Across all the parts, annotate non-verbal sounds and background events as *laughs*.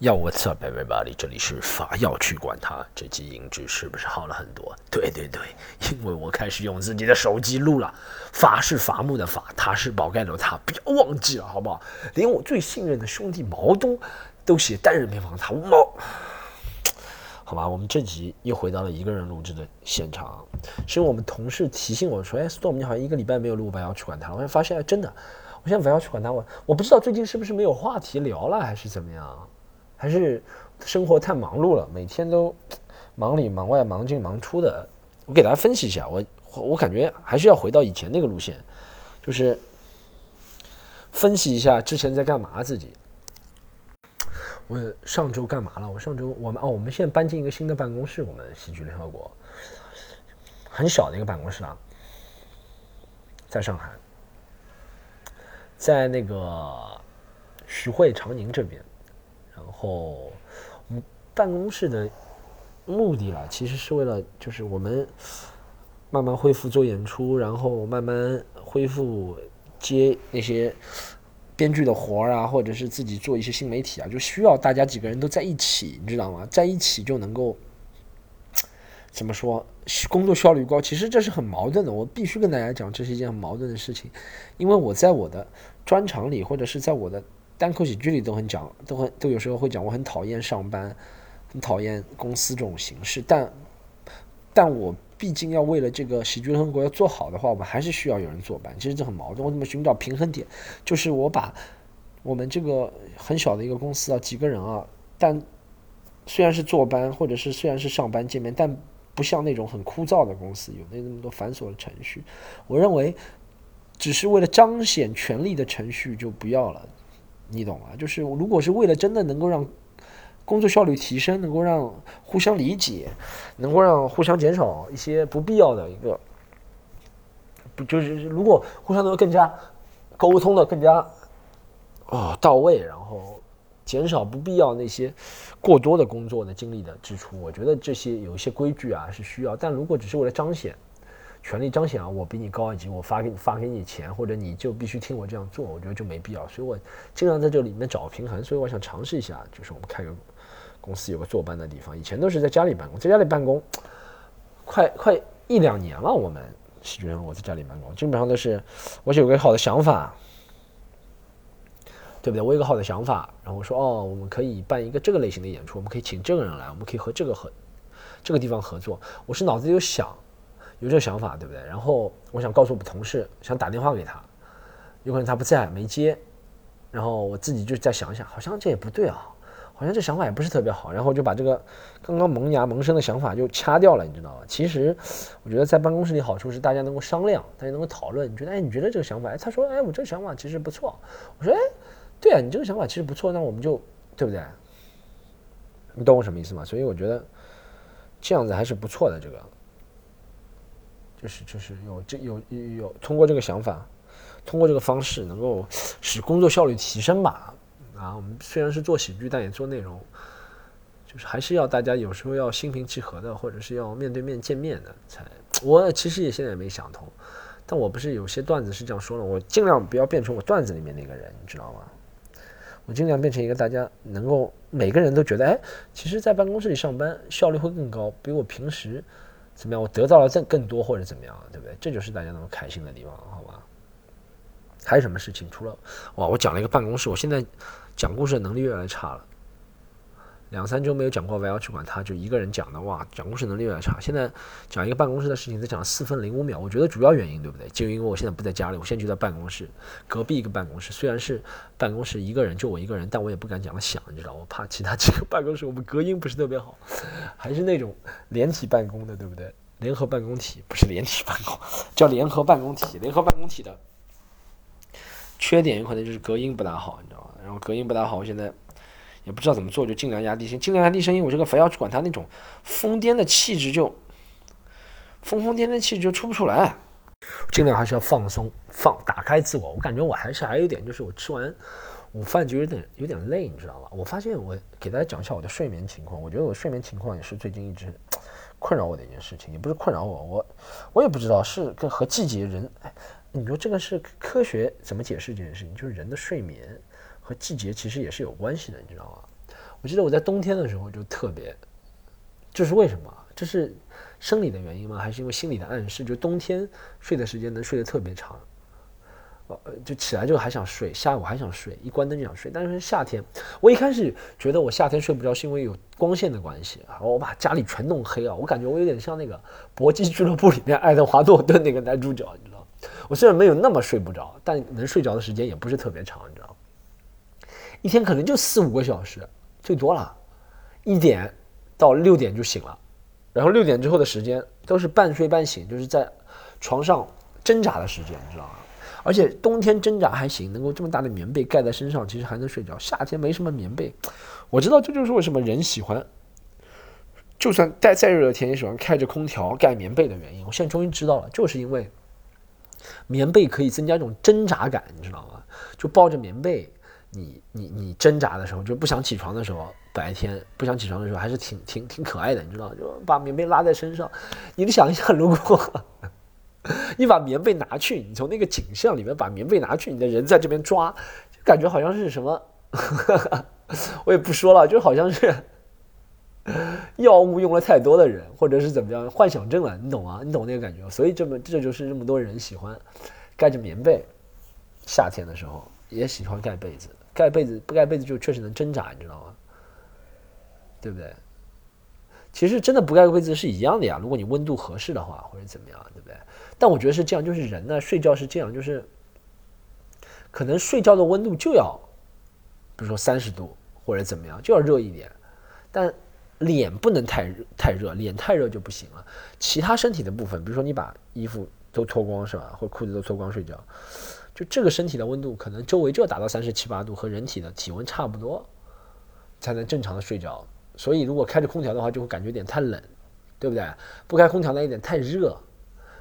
要 What's up everybody？这里是法药去管它。这期音质是不是好了很多？对对对，因为我开始用自己的手机录了。法是伐木的法，他是宝盖头他，不要忘记了好不好？连我最信任的兄弟毛东都写单人偏方，他毛。好吧，我们这集又回到了一个人录制的现场，是我们同事提醒我说：“哎，Storm，你好像一个礼拜没有录，法要去管他了。”我发现真的，我现在法要去管他，我我不知道最近是不是没有话题聊了，还是怎么样。还是生活太忙碌了，每天都忙里忙外、忙进忙出的。我给大家分析一下，我我感觉还是要回到以前那个路线，就是分析一下之前在干嘛自己。我上周干嘛了？我上周我们哦，我们现在搬进一个新的办公室，我们喜剧联合国很小的一个办公室啊，在上海，在那个徐汇长宁这边。然后，我们办公室的目的啦，其实是为了就是我们慢慢恢复做演出，然后慢慢恢复接那些编剧的活儿啊，或者是自己做一些新媒体啊，就需要大家几个人都在一起，你知道吗？在一起就能够怎么说，工作效率高。其实这是很矛盾的，我必须跟大家讲，这是一件很矛盾的事情，因为我在我的专场里，或者是在我的。单口喜剧里都很讲，都很都有时候会讲，我很讨厌上班，很讨厌公司这种形式。但，但我毕竟要为了这个喜剧联合国要做好的话，我们还是需要有人坐班。其实这很矛盾。我怎么寻找平衡点？就是我把我们这个很小的一个公司啊，几个人啊，但虽然是坐班，或者是虽然是上班见面，但不像那种很枯燥的公司，有那那么多繁琐的程序。我认为，只是为了彰显权力的程序就不要了。你懂吗？就是如果是为了真的能够让工作效率提升，能够让互相理解，能够让互相减少一些不必要的一个，不就是如果互相能够更加沟通的更加哦到位，然后减少不必要那些过多的工作的精力的支出，我觉得这些有一些规矩啊是需要。但如果只是为了彰显。权力彰显啊！我比你高一级，我发给你发给你钱，或者你就必须听我这样做，我觉得就没必要。所以我尽量在这里面找平衡。所以我想尝试一下，就是我们开个公司，有个坐班的地方。以前都是在家里办公，在家里办公，快快一两年了。我们喜剧人我在家里办公，基本上都是我有个好的想法，对不对？我有个好的想法，然后我说哦，我们可以办一个这个类型的演出，我们可以请这个人来，我们可以和这个合这个地方合作。我是脑子里有想。有这个想法，对不对？然后我想告诉我们同事，想打电话给他，有可能他不在，没接。然后我自己就再想想，好像这也不对啊，好像这想法也不是特别好。然后就把这个刚刚萌芽萌生的想法就掐掉了，你知道吗？其实我觉得在办公室里好处是大家能够商量，大家能够讨论。你觉得，哎，你觉得这个想法？哎，他说，哎，我这个想法其实不错。我说，哎，对啊，你这个想法其实不错，那我们就对不对？你懂我什么意思吗？所以我觉得这样子还是不错的，这个。就是就是有这有有有通过这个想法，通过这个方式能够使工作效率提升吧。啊，我们虽然是做喜剧，但也做内容，就是还是要大家有时候要心平气和的，或者是要面对面见面的才。我其实也现在也没想通，但我不是有些段子是这样说的，我尽量不要变成我段子里面那个人，你知道吗？我尽量变成一个大家能够每个人都觉得，哎，其实，在办公室里上班效率会更高，比我平时。怎么样？我得到了更更多，或者怎么样，对不对？这就是大家那么开心的地方，好吧？还有什么事情？除了哇，我讲了一个办公室，我现在讲故事的能力越来越差了。两三周没有讲过，我要去管他，就一个人讲的哇，讲故事能力越来越差。现在讲一个办公室的事情，才讲了四分零五秒。我觉得主要原因对不对？就因为我现在不在家里，我现在就在办公室隔壁一个办公室。虽然是办公室一个人，就我一个人，但我也不敢讲的响，你知道，我怕其他几个办公室我们隔音不是特别好，还是那种连体办公的，对不对？联合办公体不是连体办公，叫联合办公体。联合办公体的缺点有可能就是隔音不大好，你知道吗？然后隔音不大好，我现在。也不知道怎么做，就尽量压低声，尽量压低声音。我这个非要去管他那种疯癫的气质，就疯疯癫癫气质就出不出来。尽量还是要放松，放打开自我。我感觉我还是还有点，就是我吃完午饭就有点有点累，你知道吧？我发现我给大家讲一下我的睡眠情况。我觉得我睡眠情况也是最近一直困扰我的一件事情，也不是困扰我，我我也不知道是跟和季节人。哎，你说这个是科学怎么解释这件事情？就是人的睡眠。和季节其实也是有关系的，你知道吗？我记得我在冬天的时候就特别，这是为什么？这是生理的原因吗？还是因为心理的暗示？就冬天睡的时间能睡得特别长，呃，就起来之后还想睡，下午还想睡，一关灯就想睡。但是夏天，我一开始觉得我夏天睡不着是因为有光线的关系啊，我把家里全弄黑啊，我感觉我有点像那个搏击俱乐部里面爱德华诺顿那个男主角，你知道？我虽然没有那么睡不着，但能睡着的时间也不是特别长，你知道？一天可能就四五个小时，最多了，一点到六点就醒了。然后六点之后的时间都是半睡半醒，就是在床上挣扎的时间，你知道吗？而且冬天挣扎还行，能够这么大的棉被盖在身上，其实还能睡着。夏天没什么棉被，我知道这就是为什么人喜欢，就算再再热的天也喜欢开着空调盖棉被的原因。我现在终于知道了，就是因为棉被可以增加一种挣扎感，你知道吗？就抱着棉被。你你你挣扎的时候，就不想起床的时候，白天不想起床的时候，还是挺挺挺可爱的，你知道就把棉被拉在身上，你就想一下，如果 *laughs* 你把棉被拿去，你从那个景象里面把棉被拿去，你的人在这边抓，就感觉好像是什么，*laughs* 我也不说了，就好像是药物用了太多的人，或者是怎么样，幻想症了，你懂吗？你懂那个感觉？所以这么这就是这么多人喜欢盖着棉被，夏天的时候也喜欢盖被子。盖被子不盖被子就确实能挣扎，你知道吗？对不对？其实真的不盖个被子是一样的呀。如果你温度合适的话，或者怎么样，对不对？但我觉得是这样，就是人呢睡觉是这样，就是可能睡觉的温度就要，比如说三十度或者怎么样，就要热一点。但脸不能太热，太热，脸太热就不行了。其他身体的部分，比如说你把衣服都脱光是吧，或裤子都脱光睡觉。就这个身体的温度，可能周围就要达到三十七八度，和人体的体温差不多，才能正常的睡着。所以如果开着空调的话，就会感觉有点太冷，对不对？不开空调呢，有点太热。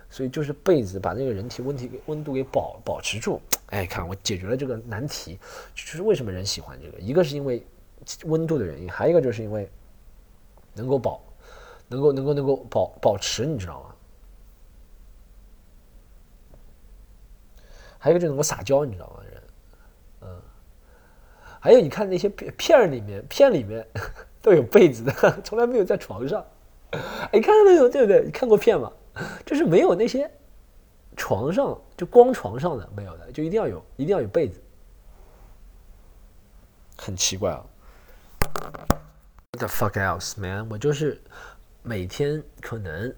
所以就是被子把那个人体温体温度给保保持住。哎，看我解决了这个难题，就是为什么人喜欢这个？一个是因为温度的原因，还有一个就是因为能够保，能够能够能够保保持，你知道吗？还有一个就能够撒娇，你知道吗？人，嗯，还有你看那些片片里面，片里面都有被子的，从来没有在床上。你看到没有？对不对？你看过片吗？就是没有那些床上就光床上的没有的，就一定要有，一定要有被子。很奇怪啊 The fuck else, man？我就是每天可能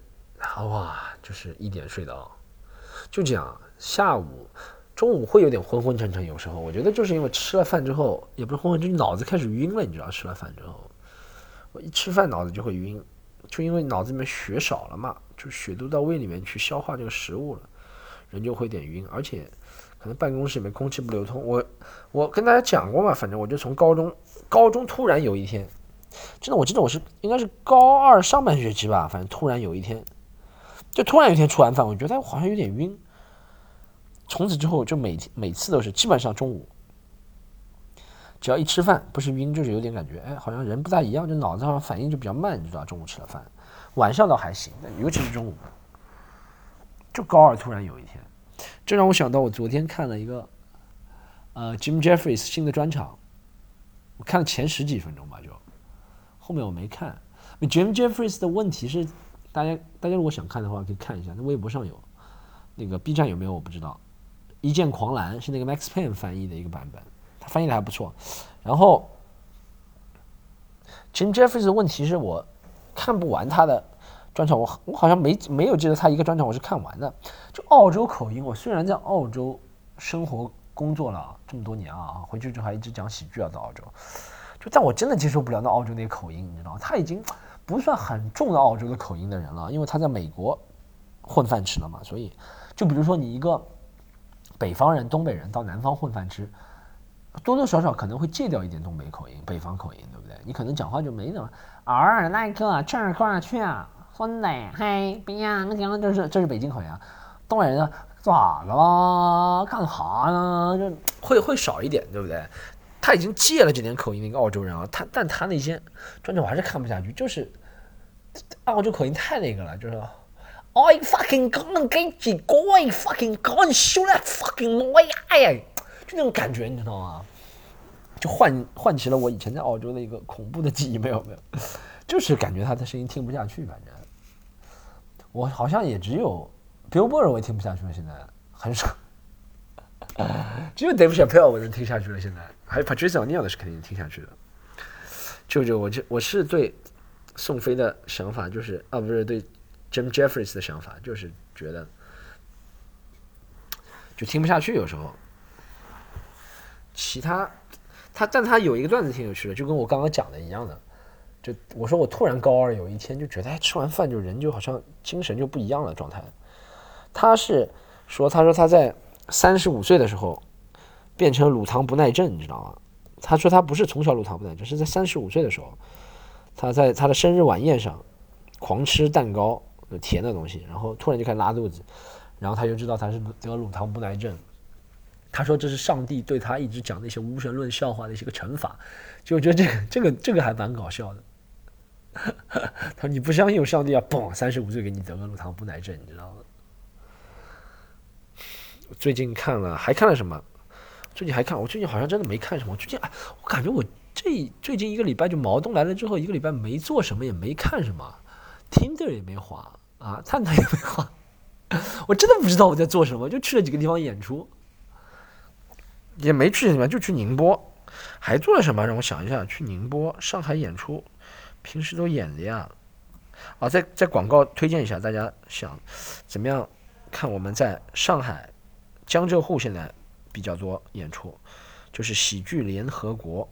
哇，就是一点睡到，就这样。下午、中午会有点昏昏沉沉，有时候我觉得就是因为吃了饭之后，也不是昏昏，就是脑子开始晕了，你知道？吃了饭之后，我一吃饭脑子就会晕，就因为脑子里面血少了嘛，就血都到胃里面去消化这个食物了，人就会有点晕，而且可能办公室里面空气不流通。我我跟大家讲过嘛，反正我就从高中，高中突然有一天，真的我记得我是应该是高二上半学期吧，反正突然有一天，就突然有一天吃完饭，我觉得好像有点晕。从此之后就每天每次都是基本上中午，只要一吃饭不是晕就是有点感觉，哎，好像人不大一样，就脑子上反应就比较慢，你知道？中午吃了饭，晚上倒还行，但尤其是中午。就高二突然有一天，这让我想到我昨天看了一个，呃，Jim Jeffries 新的专场，我看了前十几分钟吧，就后面我没看。Jim Jeffries 的问题是，大家大家如果想看的话可以看一下，那微博上有，那个 B 站有没有我不知道。一剑狂澜是那个 Max Payne 翻译的一个版本，他翻译的还不错。然后，Jim Jeffries 的问题是我看不完他的专场，我我好像没没有记得他一个专场我是看完的。就澳洲口音，我虽然在澳洲生活工作了这么多年啊，回去之后还一直讲喜剧啊，在澳洲，就但我真的接受不了那澳洲那个口音，你知道？他已经不算很重的澳洲的口音的人了，因为他在美国混饭吃了嘛，所以就比如说你一个。北方人、东北人到南方混饭吃，多多少少可能会戒掉一点东北口音、北方口音，对不对？你可能讲话就没那么儿那个这儿过去啊，孙子嘿，别呀，那个这是这是北京口音啊。东北人呢，咋了？干哈呢？就会会少一点，对不对？他已经戒了这点口音的一个澳洲人啊，他但他那些专辑我还是看不下去，就是澳洲口音太那个了，就是。I fucking gonna get you, I fucking gonna shoot that fucking 哎呀，就那种感觉，你知道吗？就唤唤起了我以前在澳洲的一个恐怖的记忆。没有没有，就是感觉他的声音听不下去。反正我好像也只有 Bill Burr 我也听不下去了，现在很少。只有 Dave Chappelle 我能听下去了。现在还有 Patricia O'Neill 的是肯定听下去的。舅舅，我就我是对宋飞的想法就是啊，不是对 Jim Jeffries 的想法，就是觉得就听不下去。有时候，其他他，但他有一个段子挺有趣的，就跟我刚刚讲的一样的。就我说我突然高二有一天就觉得，哎，吃完饭就人就好像精神就不一样了状态。他是说，他说他在三十五岁的时候变成乳糖不耐症，你知道吗？他说他不是从小乳糖不耐症，是在三十五岁的时候，他在他的生日晚宴上狂吃蛋糕，有甜的东西，然后突然就开始拉肚子，然后他就知道他是得乳糖不耐症。他说这是上帝对他一直讲那些无神论笑话的一些个惩罚，就我觉得这个这个这个还蛮搞笑的。*laughs* 他说：“你不相信有上帝啊？嘣，三十五岁给你得个乳糖不耐症，你知道吗？”最近看了，还看了什么？最近还看，我最近好像真的没看什么。最近，我感觉我这最近一个礼拜就毛东来了之后，一个礼拜没做什么，也没看什么，Tinder 也没滑啊，探探也没滑，我真的不知道我在做什么，就去了几个地方演出，也没去什么，就去宁波，还做了什么？让我想一下，去宁波、上海演出。平时都演的呀，啊，在在广告推荐一下，大家想怎么样看我们在上海江浙沪现在比较多演出，就是喜剧联合国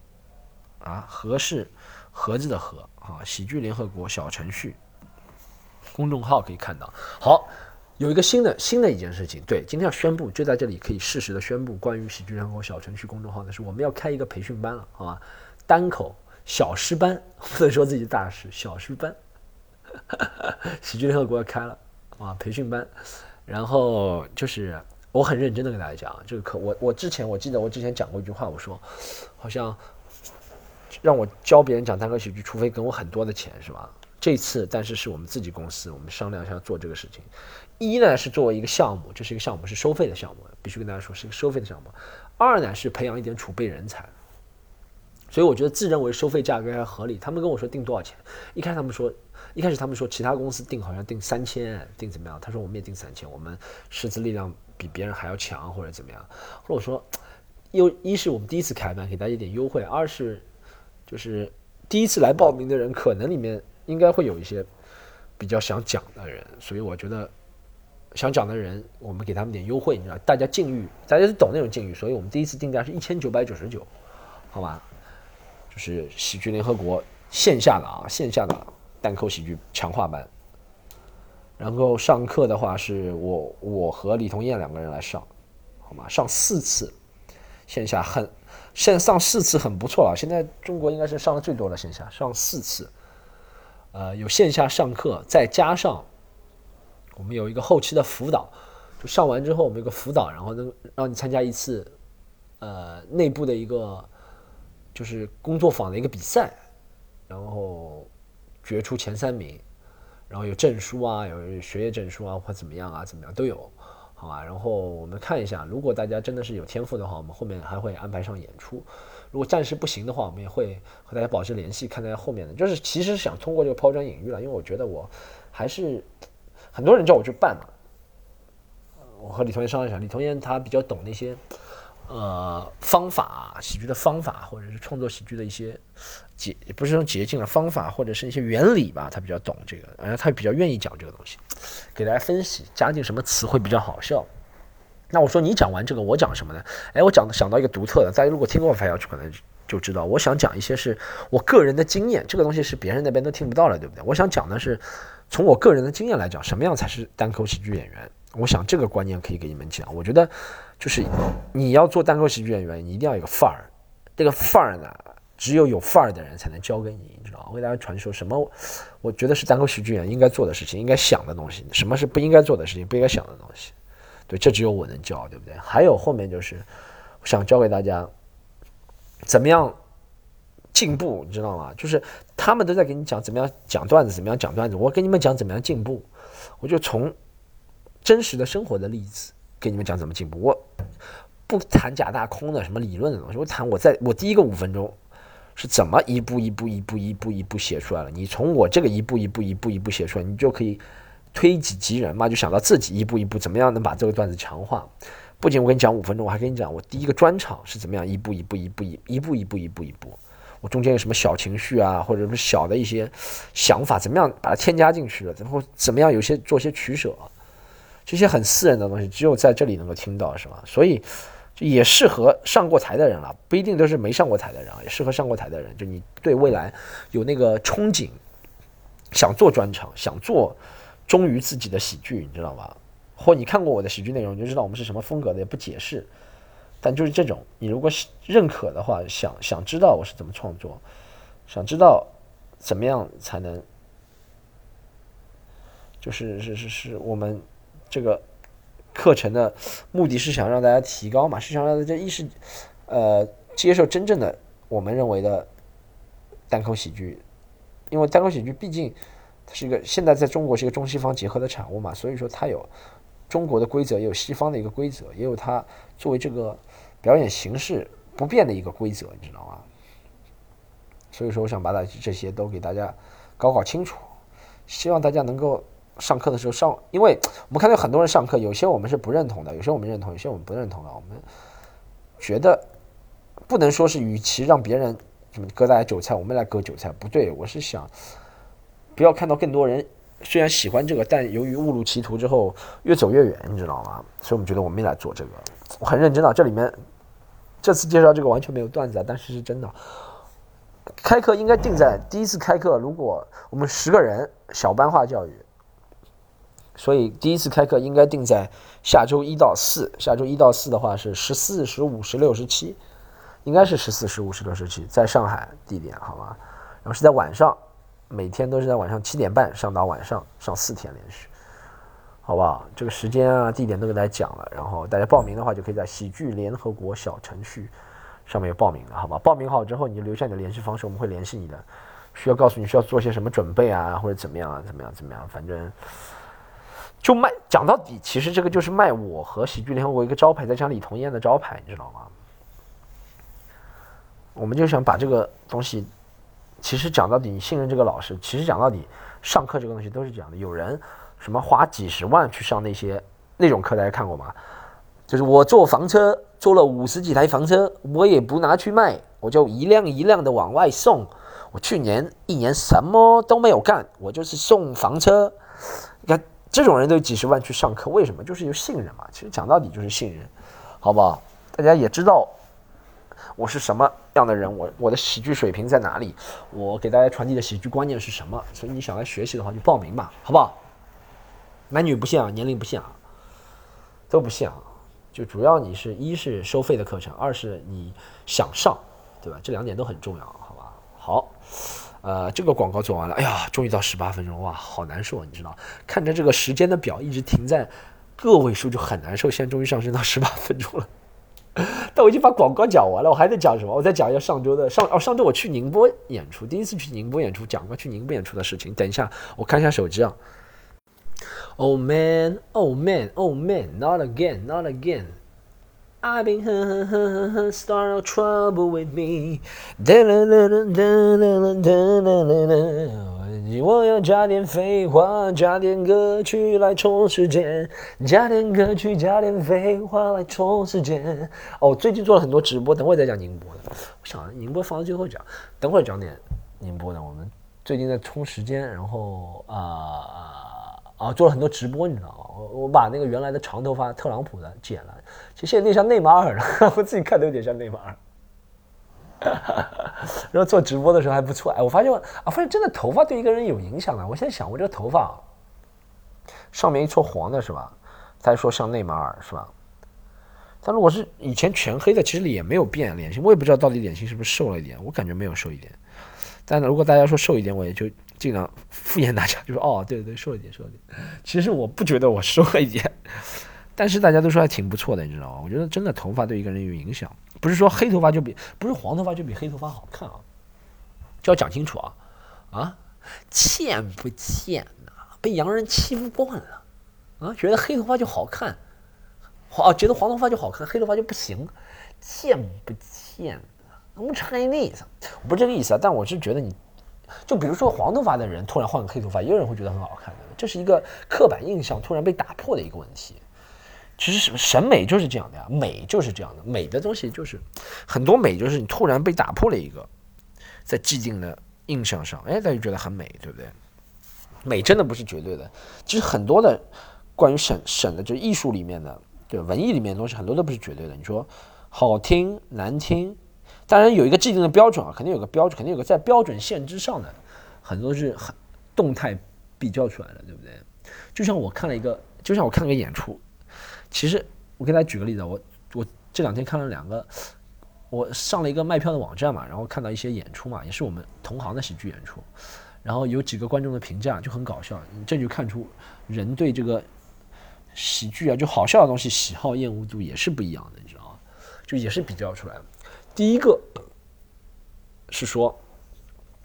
啊，和是盒子的和啊，喜剧联合国小程序公众号可以看到。好，有一个新的新的一件事情，对，今天要宣布，就在这里可以适时的宣布关于喜剧联合小程序公众号的是，我们要开一个培训班了，好吧？单口。小师班不能说自己大师，小师班，*laughs* 喜剧联合国要开了啊，培训班，然后就是我很认真的跟大家讲这个课，我我之前我记得我之前讲过一句话，我说好像让我教别人讲单口喜剧，除非给我很多的钱，是吧？这次但是是我们自己公司，我们商量一下做这个事情。一呢是作为一个项目，这是一个项目，是收费的项目，必须跟大家说是一个收费的项目。二呢是培养一点储备人才。所以我觉得自认为收费价格还合理。他们跟我说定多少钱，一开始他们说，一开始他们说其他公司定好像定三千，定怎么样？他说我们也定三千，我们师资力量比别人还要强或者怎么样？或者我说，又一是我们第一次开班，给大家一点优惠；二是就是第一次来报名的人，可能里面应该会有一些比较想讲的人，所以我觉得想讲的人，我们给他们点优惠，你知道，大家境遇，大家是懂那种境遇，所以我们第一次定价是一千九百九十九，好吧？就是喜剧联合国线下的啊，线下的单口喜剧强化班。然后上课的话是我我和李彤燕两个人来上，好吗？上四次线下很现上四次很不错了，现在中国应该是上的最多的线下上四次，呃，有线下上课，再加上我们有一个后期的辅导，就上完之后我们有个辅导，然后能让你参加一次呃内部的一个。就是工作坊的一个比赛，然后决出前三名，然后有证书啊，有学业证书啊，或怎么样啊，怎么样都有，好吧？然后我们看一下，如果大家真的是有天赋的话，我们后面还会安排上演出；如果暂时不行的话，我们也会和大家保持联系，看大家后面的。就是其实想通过这个抛砖引玉了，因为我觉得我还是很多人叫我去办嘛，我和李同学商量一下，李同学他比较懂那些。呃，方法喜剧的方法，或者是创作喜剧的一些捷，不是说捷径了，方法或者是一些原理吧，他比较懂这个，然后他比较愿意讲这个东西，给大家分析，加进什么词汇比较好笑。那我说你讲完这个，我讲什么呢？哎，我讲想到一个独特的，大家如果听过《反要去可能就知道，我想讲一些是我个人的经验，这个东西是别人那边都听不到了，对不对？我想讲的是从我个人的经验来讲，什么样才是单口喜剧演员？我想这个观念可以给你们讲，我觉得。就是你要做单口喜剧演员，你一定要有个范儿。这个范儿呢，只有有范儿的人才能教给你，你知道吗？我给大家传授什么？我觉得是单口喜剧演员应该做的事情，应该想的东西。什么是不应该做的事情，不应该想的东西？对，这只有我能教，对不对？还有后面就是，想教给大家怎么样进步，你知道吗？就是他们都在给你讲怎么样讲段子，怎么样讲段子。我给你们讲怎么样进步，我就从真实的生活的例子。给你们讲怎么进步，我不谈假大空的什么理论的东西，我谈我在我第一个五分钟是怎么一步一步一步一步一步写出来了。你从我这个一步一步一步一步写出来，你就可以推己及人嘛，就想到自己一步一步怎么样能把这个段子强化。不仅我跟你讲五分钟，我还跟你讲我第一个专场是怎么样一步一步一步一一步一步一步一步，我中间有什么小情绪啊，或者是小的一些想法，怎么样把它添加进去了，然后怎么样有些做些取舍，这些很私人的东西，只有在这里能够听到，是吧？所以也适合上过台的人了，不一定都是没上过台的人啊，也适合上过台的人。就你对未来有那个憧憬，想做专场，想做忠于自己的喜剧，你知道吧？或你看过我的喜剧内容，你就知道我们是什么风格的，也不解释。但就是这种，你如果是认可的话，想想知道我是怎么创作，想知道怎么样才能，就是是是是我们这个课程的目的是想让大家提高嘛，是想让大家意识，呃，接受真正的我们认为的单口喜剧，因为单口喜剧毕竟是一个现在在中国是一个中西方结合的产物嘛，所以说它有。中国的规则也有西方的一个规则，也有它作为这个表演形式不变的一个规则，你知道吗？所以说，我想把它这些都给大家搞搞清楚，希望大家能够上课的时候上，因为我们看到很多人上课，有些我们是不认同的，有些我们认同，有些我们不认同的。我们觉得不能说是与其让别人什么割大家韭菜，我们来割韭菜，不对。我是想不要看到更多人。虽然喜欢这个，但由于误入歧途之后越走越远，你知道吗？所以我们觉得我们来做这个，我很认真的。这里面这次介绍这个完全没有段子啊，但是是真的。开课应该定在第一次开课，如果我们十个人小班化教育，所以第一次开课应该定在下周一到四。下周一到四的话是十四、十五、十六、十七，应该是十四、十五、十六、十七，在上海地点好吗？然后是在晚上。每天都是在晚上七点半上到晚上上四天连续，好不好？这个时间啊、地点都给大家讲了，然后大家报名的话就可以在喜剧联合国小程序上面有报名了，好吧？报名好之后你就留下你的联系方式，我们会联系你的。需要告诉你需要做些什么准备啊，或者怎么样啊？怎么样？怎么样？反正就卖讲到底，其实这个就是卖我和喜剧联合国一个招牌，再加李彤燕的招牌，你知道吗？我们就想把这个东西。其实讲到底，你信任这个老师。其实讲到底，上课这个东西都是这样的。有人什么花几十万去上那些那种课，大家看过吗？就是我坐房车，坐了五十几台房车，我也不拿去卖，我就一辆一辆的往外送。我去年一年什么都没有干，我就是送房车。你看这种人都几十万去上课，为什么？就是有信任嘛。其实讲到底就是信任，好不好？大家也知道。我是什么样的人？我我的喜剧水平在哪里？我给大家传递的喜剧观念是什么？所以你想来学习的话，就报名吧，好不好？男女不限啊，年龄不限啊，都不限啊。就主要你是一是收费的课程，二是你想上，对吧？这两点都很重要，好吧？好，呃，这个广告做完了，哎呀，终于到十八分钟，哇，好难受，你知道？看着这个时间的表一直停在个位数就很难受，现在终于上升到十八分钟了。*laughs* 但我已经把广告讲完了，我还在讲什么？我再讲一下上周的上哦，上周我去宁波演出，第一次去宁波演出，讲过去宁波演出的事情。等一下，我看一下手机啊。Oh man, oh man, oh man, not again, not again. I've been start no trouble with me. 我要加点废话，加点歌曲来充时间，加点歌曲，加点废话来充时间。哦，最近做了很多直播，等会再讲宁波的。我想宁波放到最后讲，等会讲点宁波的。我们最近在充时间，然后啊啊做了很多直播，你知道吗？我我把那个原来的长头发特朗普的剪了，其实现在那像内马尔了，*laughs* 我自己看都有点像内马尔。*laughs* 然后做直播的时候还不错，哎，我发现啊，发现真的头发对一个人有影响啊。我现在想，我这个头发上面一撮黄的是吧？他说像内马尔是吧？但如果是以前全黑的，其实脸没有变，脸型我也不知道到底脸型是不是瘦了一点，我感觉没有瘦一点。但如果大家说瘦一点，我也就尽量敷衍大家，就说哦，对对对，瘦一点，瘦一点。其实我不觉得我瘦了一点。但是大家都说还挺不错的，你知道吗？我觉得真的头发对一个人有影响，不是说黑头发就比不是黄头发就比黑头发好看啊，就要讲清楚啊。啊，贱不贱呐？被洋人欺负惯了。啊，觉得黑头发就好看，哦，觉得黄头发就好看，黑头发就不行，贱不贱？I'm Chinese，不是这个意思啊，但我是觉得你，就比如说黄头发的人突然换个黑头发，也有人会觉得很好看的，这是一个刻板印象突然被打破的一个问题。其实审审美就是这样的呀，美就是这样的，美的东西就是很多美就是你突然被打破了一个在既定的印象上，哎，大家觉得很美，对不对？美真的不是绝对的，其实很多的关于审审的，就艺术里面的，对文艺里面的东西，很多都不是绝对的。你说好听难听，当然有一个既定的标准啊，肯定有个标准，肯定有个在标准线之上的，很多是很动态比较出来的，对不对？就像我看了一个，就像我看了个演出。其实我给大家举个例子，我我这两天看了两个，我上了一个卖票的网站嘛，然后看到一些演出嘛，也是我们同行的喜剧演出，然后有几个观众的评价就很搞笑，这就看出人对这个喜剧啊，就好笑的东西喜好厌恶度也是不一样的，你知道吗？就也是比较出来的。第一个是说。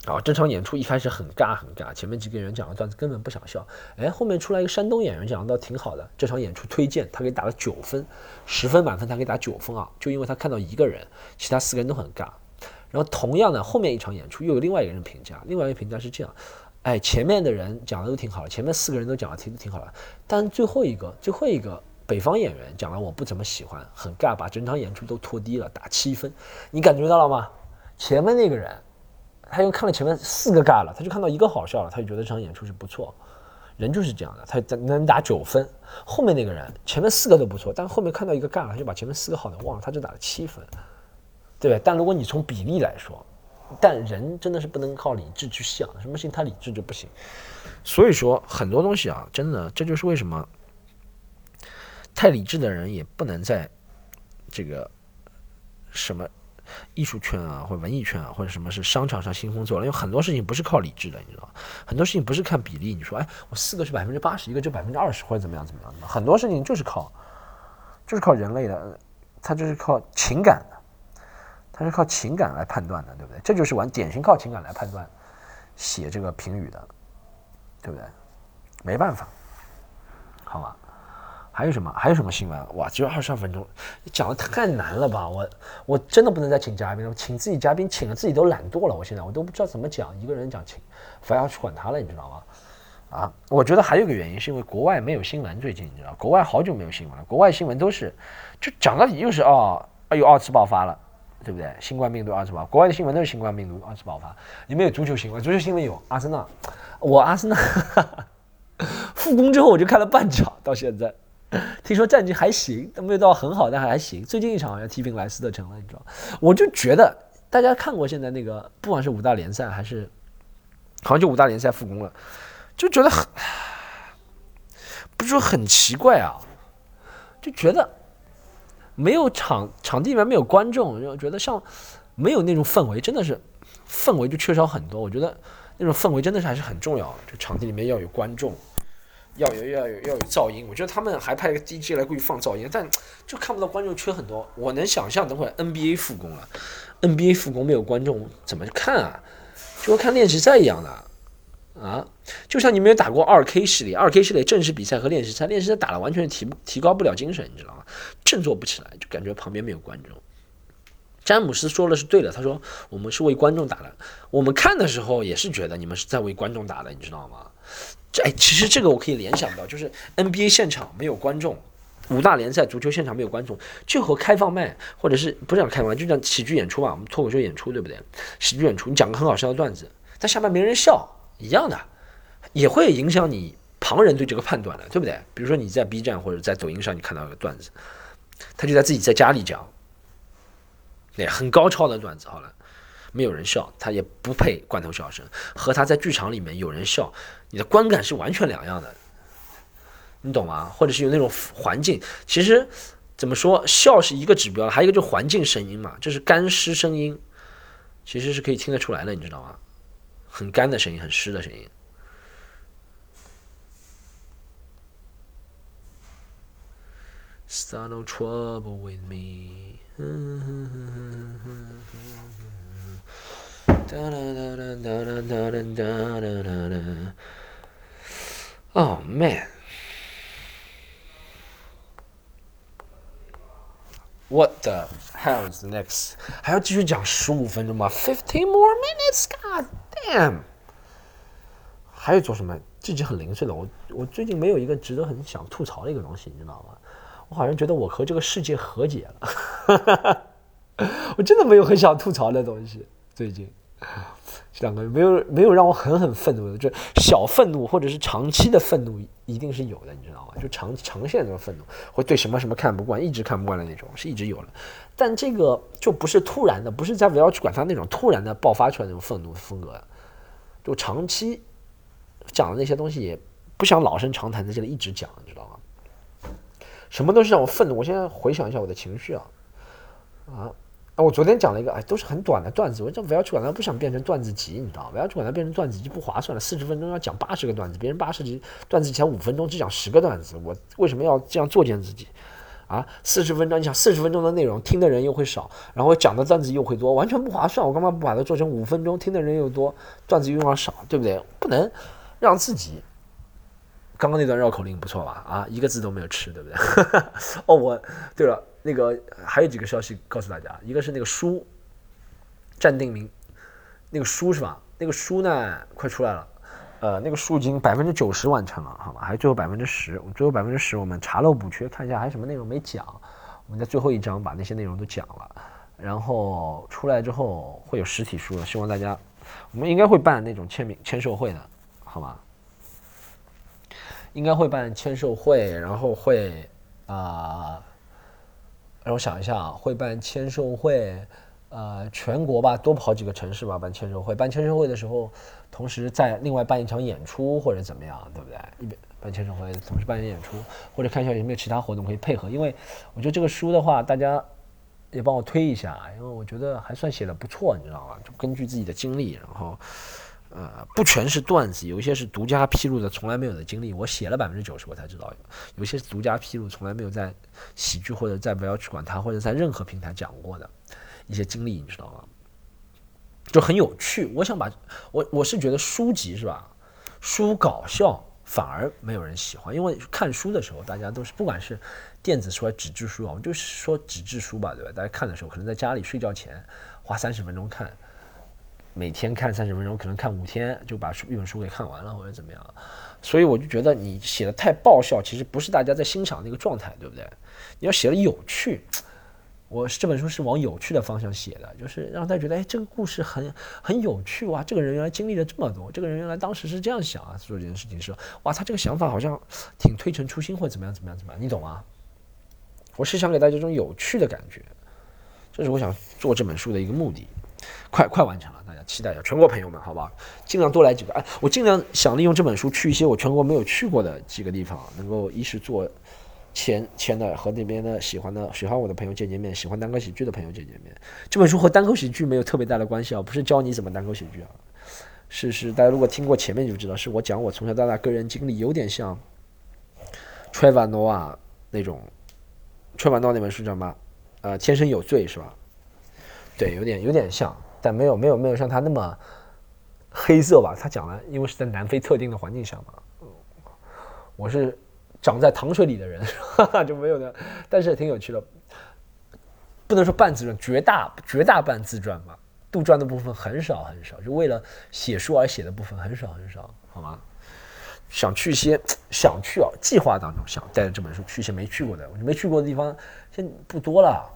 啊，这场演出一开始很尬很尬，前面几个人讲的段子根本不想笑。哎，后面出来一个山东演员讲的倒挺好的。这场演出推荐他给打了九分，十分满分他给打九分啊，就因为他看到一个人，其他四个人都很尬。然后同样的后面一场演出又有另外一个人评价，另外一个评价是这样：哎，前面的人讲的都挺好的，前面四个人都讲的挺挺好的，但最后一个最后一个北方演员讲了我不怎么喜欢，很尬，把整场演出都拖低了，打七分。你感觉到了吗？前面那个人。他又看了前面四个尬了，他就看到一个好笑了，他就觉得这场演出是不错。人就是这样的，他能打九分。后面那个人前面四个都不错，但后面看到一个尬了，他就把前面四个好的忘了，他就打了七分，对吧？但如果你从比例来说，但人真的是不能靠理智去想，什么事情太理智就不行。所以说很多东西啊，真的这就是为什么太理智的人也不能在这个什么。艺术圈啊，或者文艺圈啊，或者什么是商场上兴风作浪，有很多事情不是靠理智的，你知道很多事情不是看比例。你说，哎，我四个是百分之八十，一个就百分之二十，或者怎么样怎么样。很多事情就是靠，就是靠人类的，他就是靠情感的，他是靠情感来判断的，对不对？这就是完典型靠情感来判断写这个评语的，对不对？没办法，好吧？还有什么？还有什么新闻？哇，只有二十二分钟，你讲的太难了吧？我我真的不能再请嘉宾了，请自己嘉宾请了自己都懒惰了。我现在我都不知道怎么讲，一个人讲请，反而要去管他了，你知道吗？啊，我觉得还有一个原因是因为国外没有新闻，最近你知道，国外好久没有新闻了，国外新闻都是就讲到底又是哦，哎呦二次爆发了，对不对？新冠病毒二次爆发，国外的新闻都是新冠病毒二次爆发。你们有足球新闻？足球新闻有阿森纳，我阿森纳 *laughs* 复工之后我就看了半场，到现在。听说战绩还行，但没有到很好，但还行。最近一场好像踢平莱斯特城了，你知道？我就觉得大家看过现在那个，不管是五大联赛还是，好像就五大联赛复工了，就觉得很，不是说很奇怪啊，就觉得没有场场地里面没有观众，就觉得像没有那种氛围，真的是氛围就缺少很多。我觉得那种氛围真的是还是很重要，就场地里面要有观众。要有要有要有噪音，我觉得他们还派一个 DJ 来故意放噪音，但就看不到观众，缺很多。我能想象，等会 NBA 复工了，NBA 复工没有观众怎么看啊？就跟看练习赛一样的啊！就像你没有打过二 K 系列，二 K 系列正式比赛和练习赛，练习赛打了完全提提高不了精神，你知道吗？振作不起来，就感觉旁边没有观众。詹姆斯说的是对的，他说我们是为观众打的，我们看的时候也是觉得你们是在为观众打的，你知道吗？哎，其实这个我可以联想到，就是 NBA 现场没有观众，五大联赛足球现场没有观众，就和开放麦或者是不是讲开放麦，就讲喜剧演出嘛，我们脱口秀演出对不对？喜剧演出你讲个很好笑的段子，但下面没人笑，一样的，也会影响你旁人对这个判断的，对不对？比如说你在 B 站或者在抖音上你看到一个段子，他就在自己在家里讲，那很高超的段子，好了。没有人笑，他也不配罐头笑声。和他在剧场里面有人笑，你的观感是完全两样的，你懂吗？或者是有那种环境，其实怎么说，笑是一个指标，还有一个就是环境声音嘛，就是干湿声音，其实是可以听得出来的，你知道吗？很干的声音，很湿的声音。Start no trouble with me。*laughs* 哒啦哒啦哒啦哒啦哒啦哒啦。Oh man！What the hell is next？还要继续讲十五分钟吗？Fifteen more minutes？God damn！还有做什么？这集很零碎的。我我最近没有一个值得很想吐槽的一个东西，你知道吗？我好像觉得我和这个世界和解了。我真的没有很想吐槽的东西，最近。这 *laughs* 两个没有没有让我狠狠愤怒的，就小愤怒或者是长期的愤怒一定是有的，你知道吗？就长长线的愤怒，会对什么什么看不惯，一直看不惯的那种，是一直有的。但这个就不是突然的，不是在围绕去管他那种突然的爆发出来那种愤怒风格，就长期讲的那些东西，也不想老生常谈在这里一直讲，你知道吗？什么都是让我愤怒。我现在回想一下我的情绪啊，啊。啊，我昨天讲了一个，哎，都是很短的段子。我这不要去管它，不想变成段子集，你知道吗？不要去管它变成段子集不划算了。四十分钟要讲八十个段子，别人八十集段子前五分钟只讲十个段子，我为什么要这样作践自己？啊，四十分钟，你想四十分钟的内容，听的人又会少，然后讲的段子又会多，完全不划算。我干嘛不把它做成五分钟，听的人又多，段子又要少，对不对？不能让自己。刚刚那段绕口令不错吧？啊，一个字都没有吃，对不对？*laughs* 哦，我对了。那个还有几个消息告诉大家，一个是那个书，暂定名，那个书是吧？那个书呢，快出来了，呃，那个书已经百分之九十完成了，好吧？还有最后百分之十，最后百分之十我们查漏补缺，看一下还有什么内容没讲，我们在最后一章把那些内容都讲了，然后出来之后会有实体书了，希望大家，我们应该会办那种签名签售会的，好吗？应该会办签售会，然后会啊。让我想一下啊，会办签售会，呃，全国吧，多跑几个城市吧，办签售会。办签售会的时候，同时再另外办一场演出或者怎么样，对不对？一边办签售会，同时办演出，或者看一下有没有其他活动可以配合。因为我觉得这个书的话，大家也帮我推一下，因为我觉得还算写的不错，你知道吗？就根据自己的经历，然后。呃，不全是段子，有一些是独家披露的，从来没有的经历。我写了百分之九十，我才知道有，有些是独家披露，从来没有在喜剧或者在不要去管它，或者在任何平台讲过的一些经历，你知道吗？就很有趣。我想把我我是觉得书籍是吧？书搞笑反而没有人喜欢，因为看书的时候，大家都是不管是电子书还是纸质书啊，我们就是说纸质书吧，对吧？大家看的时候，可能在家里睡觉前花三十分钟看。每天看三十分钟，可能看五天就把书一本书给看完了，或者怎么样，所以我就觉得你写的太爆笑，其实不是大家在欣赏那个状态，对不对？你要写的有趣，我这本书是往有趣的方向写的，就是让大家觉得，哎，这个故事很很有趣哇！这个人原来经历了这么多，这个人原来当时是这样想啊，做这件事情是，哇，他这个想法好像挺推陈出新，或者怎么样怎么样怎么样，你懂吗？我是想给大家这种有趣的感觉，这是我想做这本书的一个目的，快快完成了。大家期待一下全国朋友们，好不好，尽量多来几个。哎，我尽量想利用这本书去一些我全国没有去过的几个地方，能够一是做签签的和那边的喜欢的喜欢我的朋友见见面，喜欢单口喜剧的朋友见见面。这本书和单口喜剧没有特别大的关系啊，不是教你怎么单口喜剧啊，是是大家如果听过前面就知道，是我讲我从小到大个人经历，有点像 t r e v a n o a 那种 t r e v a n o a 那本书叫什么？呃，天生有罪是吧？对，有点有点像。但没有没有没有像他那么黑色吧？他讲了，因为是在南非特定的环境下嘛。我是长在糖水里的人，*laughs* 就没有的。但是挺有趣的，不能说半自传，绝大绝大半自传吧。杜撰的部分很少很少，就为了写书而写的部分很少很少，好吗？想去一些想去啊，计划当中想带着这本书去一些没去过的，没去过的地方现不多了。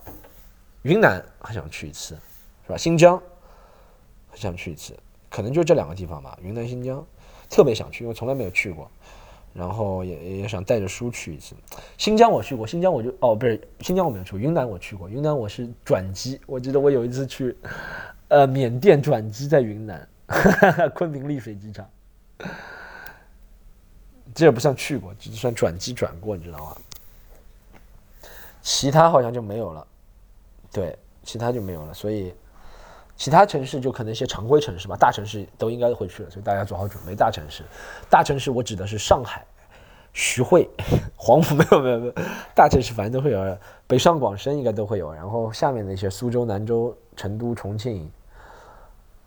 云南还想去一次，是吧？新疆。很想去一次，可能就这两个地方吧，云南、新疆，特别想去，因为从来没有去过，然后也也想带着书去一次。新疆我去过，新疆我就哦不是新疆我没有去，云南我去过，云南我是转机，我记得我有一次去，呃缅甸转机在云南，*laughs* 昆明丽水机场，这也不算去过，就算转机转过，你知道吗？其他好像就没有了，对，其他就没有了，所以。其他城市就可能一些常规城市吧，大城市都应该会去了，所以大家做好准备。大城市，大城市我指的是上海、徐汇、黄埔，没有没有没有，大城市反正都会有，北上广深应该都会有，然后下面的一些苏州、兰州、成都、重庆，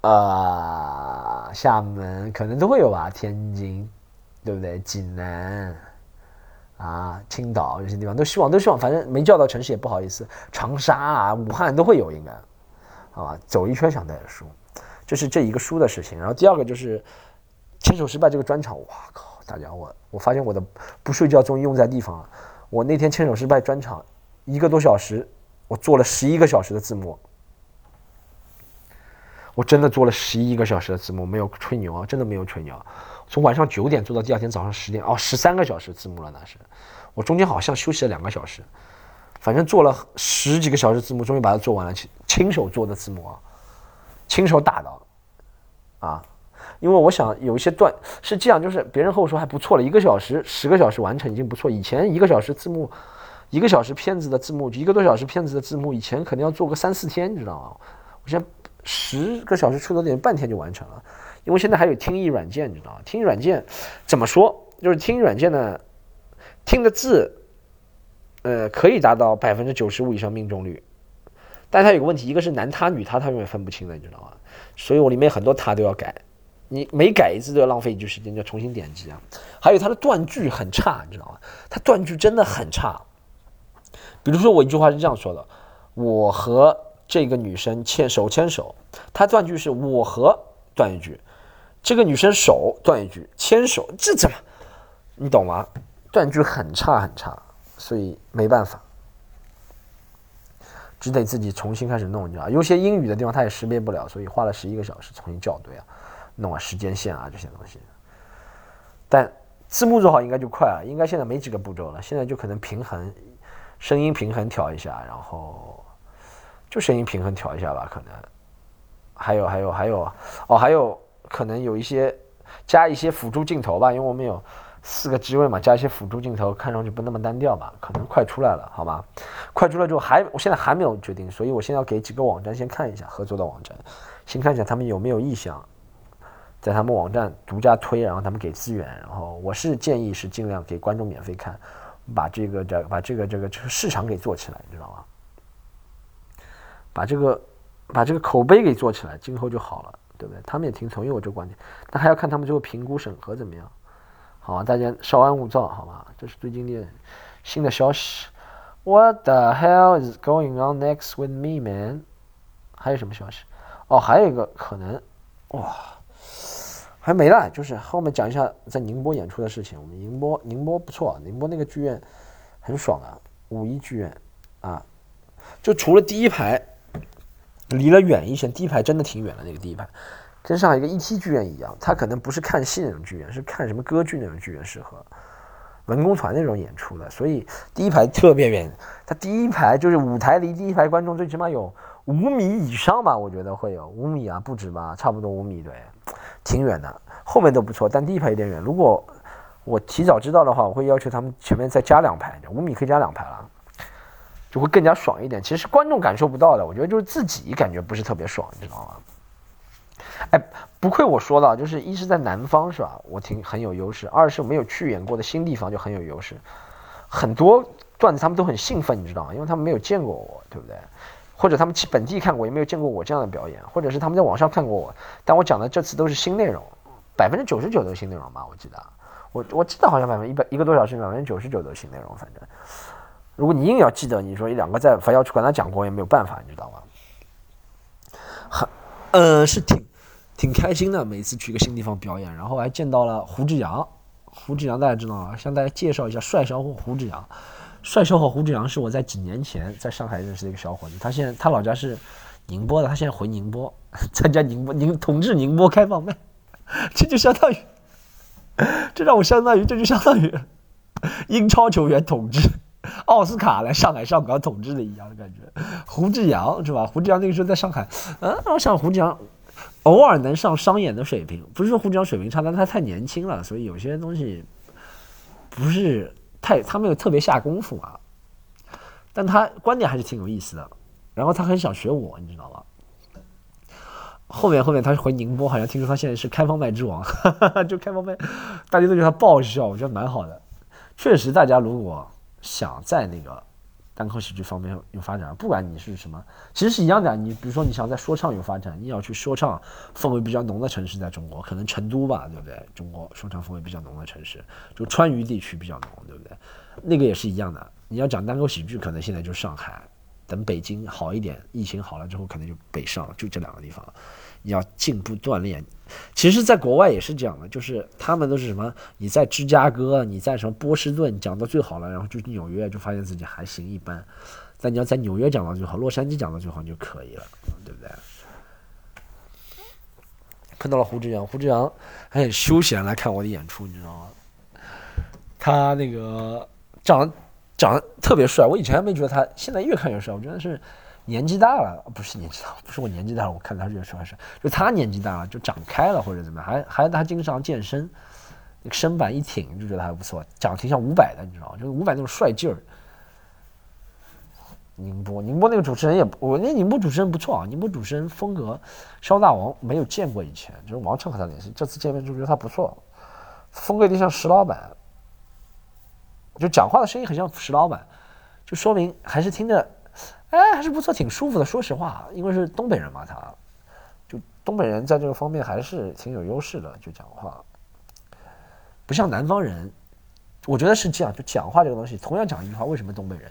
啊，厦门可能都会有吧，天津，对不对？济南，啊，青岛这些地方都希望，都希望，反正没叫到城市也不好意思。长沙啊，武汉都会有，应该，好吧？走一圈想带书，这是这一个书的事情。然后第二个就是《牵手失败》这个专场，哇靠！大家我我发现我的不睡觉终于用在地方了。我那天《牵手失败》专场一个多小时，我做了十一个小时的字幕，我真的做了十一个小时的字幕，没有吹牛啊，真的没有吹牛。从晚上九点做到第二天早上十点，哦，十三个小时字幕了，那是我中间好像休息了两个小时，反正做了十几个小时字幕，终于把它做完了，亲亲手做的字幕啊，亲手打的啊，因为我想有一些段是这样，就是别人和我说还不错了，一个小时十个小时完成已经不错，以前一个小时字幕，一个小时片子的字幕，一个多小时片子的字幕，以前肯定要做个三四天，你知道吗？我现在十个小时出头点，半天就完成了。因为现在还有听译软件，你知道吗？听译软件怎么说？就是听译软件呢，听的字，呃，可以达到百分之九十五以上命中率，但它有个问题，一个是男他女他，他永远分不清的，你知道吗？所以我里面很多他都要改，你每改一次都要浪费一句时间，要重新点击啊。还有它的断句很差，你知道吗？它断句真的很差。比如说我一句话是这样说的：我和这个女生牵手牵手，它断句是我和断一句。这个女生手断一句，牵手这怎么？你懂吗？断句很差很差，所以没办法，只得自己重新开始弄，你知道有些英语的地方他也识别不了，所以花了十一个小时重新校对啊，弄啊时间线啊这些东西。但字幕做好应该就快了，应该现在没几个步骤了，现在就可能平衡声音平衡调一下，然后就声音平衡调一下吧，可能还有还有还有哦还有。可能有一些加一些辅助镜头吧，因为我们有四个机位嘛，加一些辅助镜头，看上去不那么单调吧。可能快出来了，好吧？快出来之后还，我现在还没有决定，所以我现在要给几个网站先看一下合作的网站，先看一下他们有没有意向，在他们网站独家推，然后他们给资源，然后我是建议是尽量给观众免费看，把这个这把这个这个这个市场给做起来，你知道吗？把这个把这个口碑给做起来，今后就好了。对不对？他们也挺同意我这个观点，但还要看他们最后评估审核怎么样，好吧？大家稍安勿躁，好吧？这是最近的新的消息。What the hell is going on next with me, man？还有什么消息？哦，还有一个可能，哇，还没了，就是后面讲一下在宁波演出的事情。我们宁波，宁波不错，宁波那个剧院很爽啊，五一剧院啊，就除了第一排。离了远一些，第一排真的挺远的。那个第一排，跟上海一个一梯剧院一样，它可能不是看戏那种剧院，是看什么歌剧那种剧院适合文工团那种演出的。所以第一排特别远，它第一排就是舞台离第一排观众最起码有五米以上吧，我觉得会有五米啊，不止吧，差不多五米，对，挺远的。后面都不错，但第一排有点远。如果我提早知道的话，我会要求他们前面再加两排，五米可以加两排了。就会更加爽一点，其实观众感受不到的，我觉得就是自己感觉不是特别爽，你知道吗？哎，不愧我说了，就是一是在南方是吧，我挺很有优势；二是没有去演过的新地方就很有优势。很多段子他们都很兴奋，你知道吗？因为他们没有见过我，对不对？或者他们去本地看过，也没有见过我这样的表演，或者是他们在网上看过我，但我讲的这次都是新内容，百分之九十九都是新内容吧？我记得，我我记得好像百分一百一个多小时，百分之九十九都是新内容，反正。如果你硬要记得，你说一两个在凡要去管他讲过也没有办法，你知道吗？很，呃，是挺挺开心的，每次去一个新地方表演，然后还见到了胡志阳。胡志阳大家知道吗？向大家介绍一下，帅小伙胡志阳。帅小伙胡志阳是我在几年前在上海认识的一个小伙子，他现在他老家是宁波的，他现在回宁波参加宁波宁统治宁波开放麦，*laughs* 这就相当于，这让我相当于这就相当于英超球员统治。*laughs* 奥斯卡来上海上港统治的一样的感觉，胡志阳是吧？胡志阳那个时候在上海，嗯，我想胡志阳偶尔能上商演的水平，不是说胡志阳水平差，但他太年轻了，所以有些东西不是太他没有特别下功夫啊。但他观点还是挺有意思的，然后他很想学我，你知道吗？后面后面他回宁波，好像听说他现在是开放麦之王，*laughs* 就开放麦，大家都觉得他爆笑，我觉得蛮好的。确实，大家如果想在那个单口喜剧方面有发展，不管你是什么，其实是一样的。你比如说你想在说唱有发展，你要去说唱氛围比较浓的城市，在中国可能成都吧，对不对？中国说唱氛围比较浓的城市，就川渝地区比较浓，对不对？那个也是一样的。你要讲单口喜剧，可能现在就上海，等北京好一点，疫情好了之后，可能就北上，就这两个地方。你要进步锻炼，其实，在国外也是这样的，就是他们都是什么？你在芝加哥，你在什么波士顿讲到最好了，然后就去纽约，就发现自己还行一般。但你要在纽约讲到最好，洛杉矶讲到最好就可以了，对不对？碰到了胡志阳，胡志阳还很休闲来看我的演出，你知道吗？他那个长得长得特别帅，我以前没觉得他，现在越看越帅，我觉得是。年纪大了，不是年纪大，不是我年纪大了，我看他越帅是，就他年纪大了，就长开了或者怎么样，还还他经常健身，身板一挺就觉得还不错，长得挺像伍佰的，你知道吗？就是伍佰那种帅劲儿。宁波，宁波那个主持人也，我那宁波主持人不错啊，宁波主持人风格，肖大王没有见过以前，就是王畅和他联系，这次见面就觉得他不错，风格有点像石老板，就讲话的声音很像石老板，就说明还是听着。哎，还是不错，挺舒服的。说实话，因为是东北人嘛，他就东北人在这个方面还是挺有优势的，就讲话不像南方人。我觉得是这样，就讲话这个东西，同样讲一句话，为什么东北人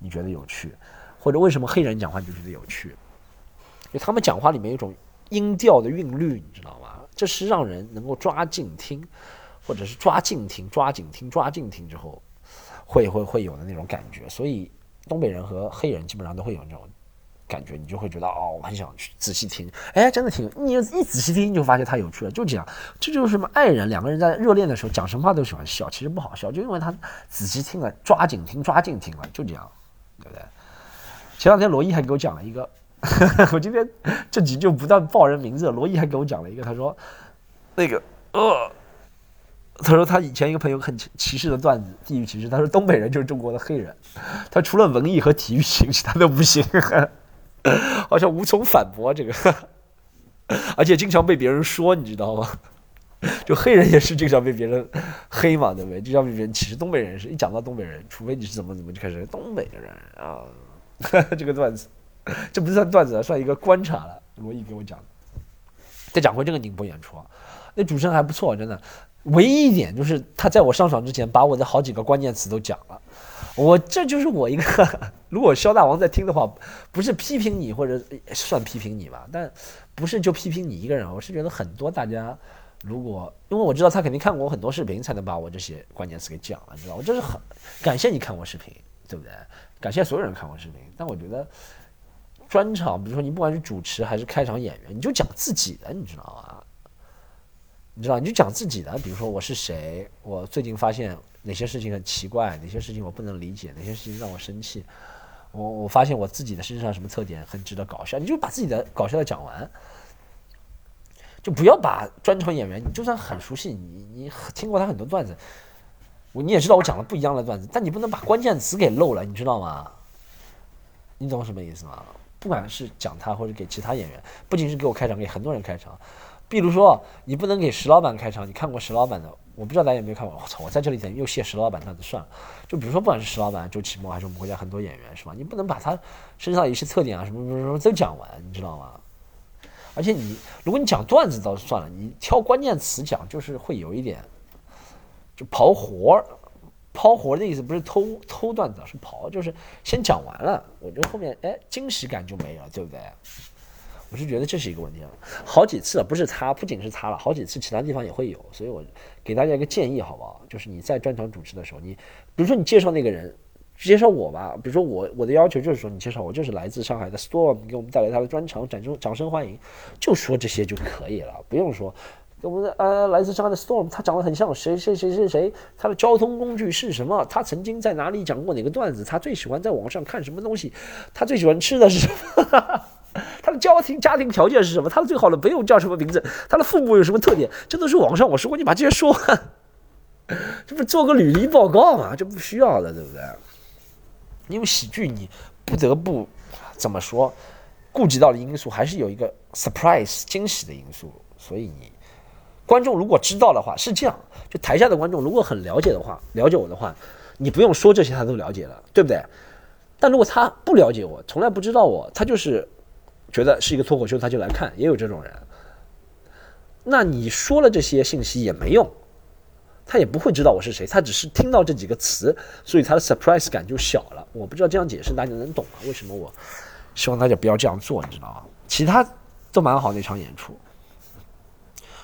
你觉得有趣，或者为什么黑人讲话你就觉得有趣？就他们讲话里面有一种音调的韵律，你知道吗？这是让人能够抓紧听，或者是抓紧听、抓紧听、抓紧听之后，会会会有的那种感觉，所以。东北人和黑人基本上都会有这种感觉，你就会觉得哦，我很想去仔细听。哎，真的挺，你一仔细听就发现他有趣了。就这样，这就是什么爱人两个人在热恋的时候讲什么话都喜欢笑，其实不好笑，就因为他仔细听了，抓紧听，抓紧听了，就这样，对不对？前两天罗毅还给我讲了一个，*laughs* 我今天这集就不断报人名字，罗毅还给我讲了一个，他说那个呃。他说他以前一个朋友很歧视的段子，地域歧视。他说东北人就是中国的黑人，*laughs* 他除了文艺和体育行，其他都不行，好像无从反驳这个，*laughs* 而且经常被别人说，你知道吗？*laughs* 就黑人也是经常被别人黑嘛，对不对？经常被别人歧视。东北人是一讲到东北人，除非你是怎么怎么就开始东北人啊，这个段子，这不算段子，算一个观察了。罗毅给我讲。再讲回这个宁波演出啊，那主持人还不错，真的。唯一一点就是他在我上场之前把我的好几个关键词都讲了，我这就是我一个，*laughs* 如果肖大王在听的话，不是批评你或者算批评你吧，但不是就批评你一个人，我是觉得很多大家如果因为我知道他肯定看过我很多视频才能把我这些关键词给讲了，知道我这是很感谢你看过视频，对不对？感谢所有人看过视频，但我觉得专场，比如说你不管是主持还是开场演员，你就讲自己的，你知道吗？你知道，你就讲自己的，比如说我是谁，我最近发现哪些事情很奇怪，哪些事情我不能理解，哪些事情让我生气，我我发现我自己的身上什么特点很值得搞笑，你就把自己的搞笑的讲完，就不要把专场演员，你就算很熟悉，你你听过他很多段子，我你也知道我讲了不一样的段子，但你不能把关键词给漏了，你知道吗？你懂什么意思吗？不管是讲他或者给其他演员，不仅是给我开场，给很多人开场。比如说，你不能给石老板开场。你看过石老板的？我不知道大家有没有看过。我操！我在这里等又谢石老板，那就算了。就比如说，不管是石老板、周奇墨，还是我们国家很多演员，是吧？你不能把他身上一些特点啊，什么什么什么都讲完，你知道吗？而且你，如果你讲段子倒是算了，你挑关键词讲，就是会有一点，就刨活儿。刨活儿的意思不是偷偷段子，是刨，就是先讲完了，我觉得后面哎惊喜感就没了，对不对？我是觉得这是一个问题啊，好几次不是他，不仅是他了，好几次其他地方也会有，所以我给大家一个建议，好不好？就是你在专场主持的时候，你比如说你介绍那个人，介绍我吧，比如说我我的要求就是说你介绍我就是来自上海的 Storm，给我们带来他的专场，掌声掌声欢迎，就说这些就可以了，不用说我们的呃来自上海的 Storm，他长得很像谁谁谁谁谁，他的交通工具是什么？他曾经在哪里讲过哪个段子？他最喜欢在网上看什么东西？他最喜欢吃的是什么？*laughs* 他的家庭家庭条件是什么？他的最好的朋友叫什么名字？他的父母有什么特点？这都是网上我说过，你把这些说完，这不做个履历报告吗？这不需要的，对不对？因为喜剧你不得不怎么说，顾及到的因素还是有一个 surprise 惊喜的因素。所以你观众如果知道的话是这样，就台下的观众如果很了解的话，了解我的话，你不用说这些他都了解了，对不对？但如果他不了解我，从来不知道我，他就是觉得是一个脱口秀，他就来看，也有这种人。那你说了这些信息也没用，他也不会知道我是谁，他只是听到这几个词，所以他的 surprise 感就小了。我不知道这样解释大家能懂吗？为什么我希望大家不要这样做，你知道吗？其他都蛮好那场演出，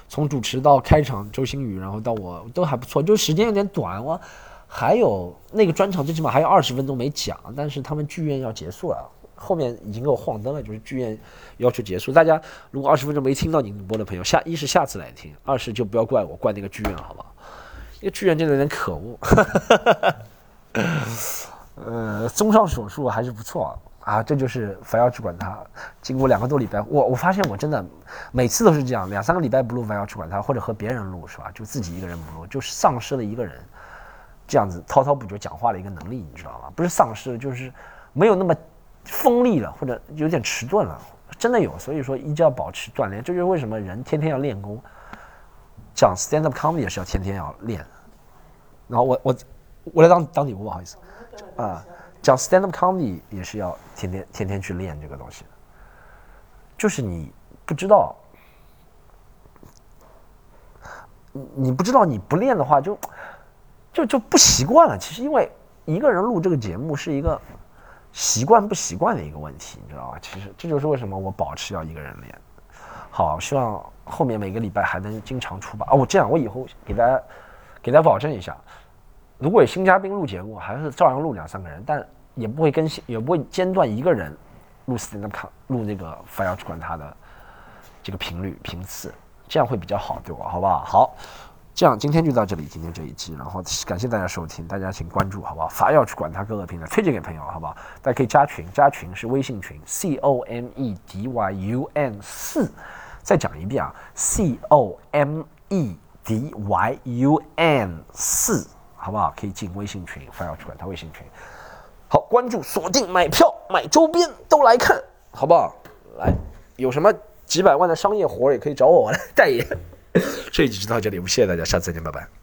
从主持到开场，周星宇，然后到我都还不错，就时间有点短，我还有那个专场最起码还有二十分钟没讲，但是他们剧院要结束了。后面已经给我晃灯了，就是剧院要求结束。大家如果二十分钟没听到宁主播的朋友，下一是下次来听，二是就不要怪我怪那个剧院，好不好？那个剧院真的有点可恶。*laughs* 呃，综上所述还是不错啊，这就是凡要去管他。经过两个多礼拜，我我发现我真的每次都是这样，两三个礼拜不录凡要去管他，或者和别人录是吧？就自己一个人不录，就丧失了一个人这样子滔滔不绝讲话的一个能力，你知道吗？不是丧失，就是没有那么。锋利了，或者有点迟钝了，真的有。所以说，一定要保持锻炼。这就是为什么人天天要练功。讲 stand up comedy 也是要天天要练。然后我我我来当当礼物，不好意思啊。讲 stand up comedy 也是要天天天天去练这个东西。就是你不知道，你你不知道你不练的话，就就就不习惯了。其实因为一个人录这个节目是一个。习惯不习惯的一个问题，你知道吧？其实这就是为什么我保持要一个人练。好，希望后面每个礼拜还能经常出吧。啊，我这样，我以后给大家给大家保证一下，如果有新嘉宾录节目，还是照样录两三个人，但也不会更新，也不会间断一个人录 stand up 录那个 fire 管他的这个频率频次，这样会比较好，对我，好不好？好。这样，今天就到这里，今天这一期，然后感谢大家收听，大家请关注，好不好？法要去管他各个平台，推荐给朋友，好不好？大家可以加群，加群是微信群，C O M E D Y U N 四，再讲一遍啊，C O M E D Y U N 四，好不好？可以进微信群，法要去管他微信群，好，关注锁定买票买周边都来看，好不好？来，有什么几百万的商业活也可以找我来代言。*laughs* 这一集就到这里，我们谢谢大家，下次再见，拜拜。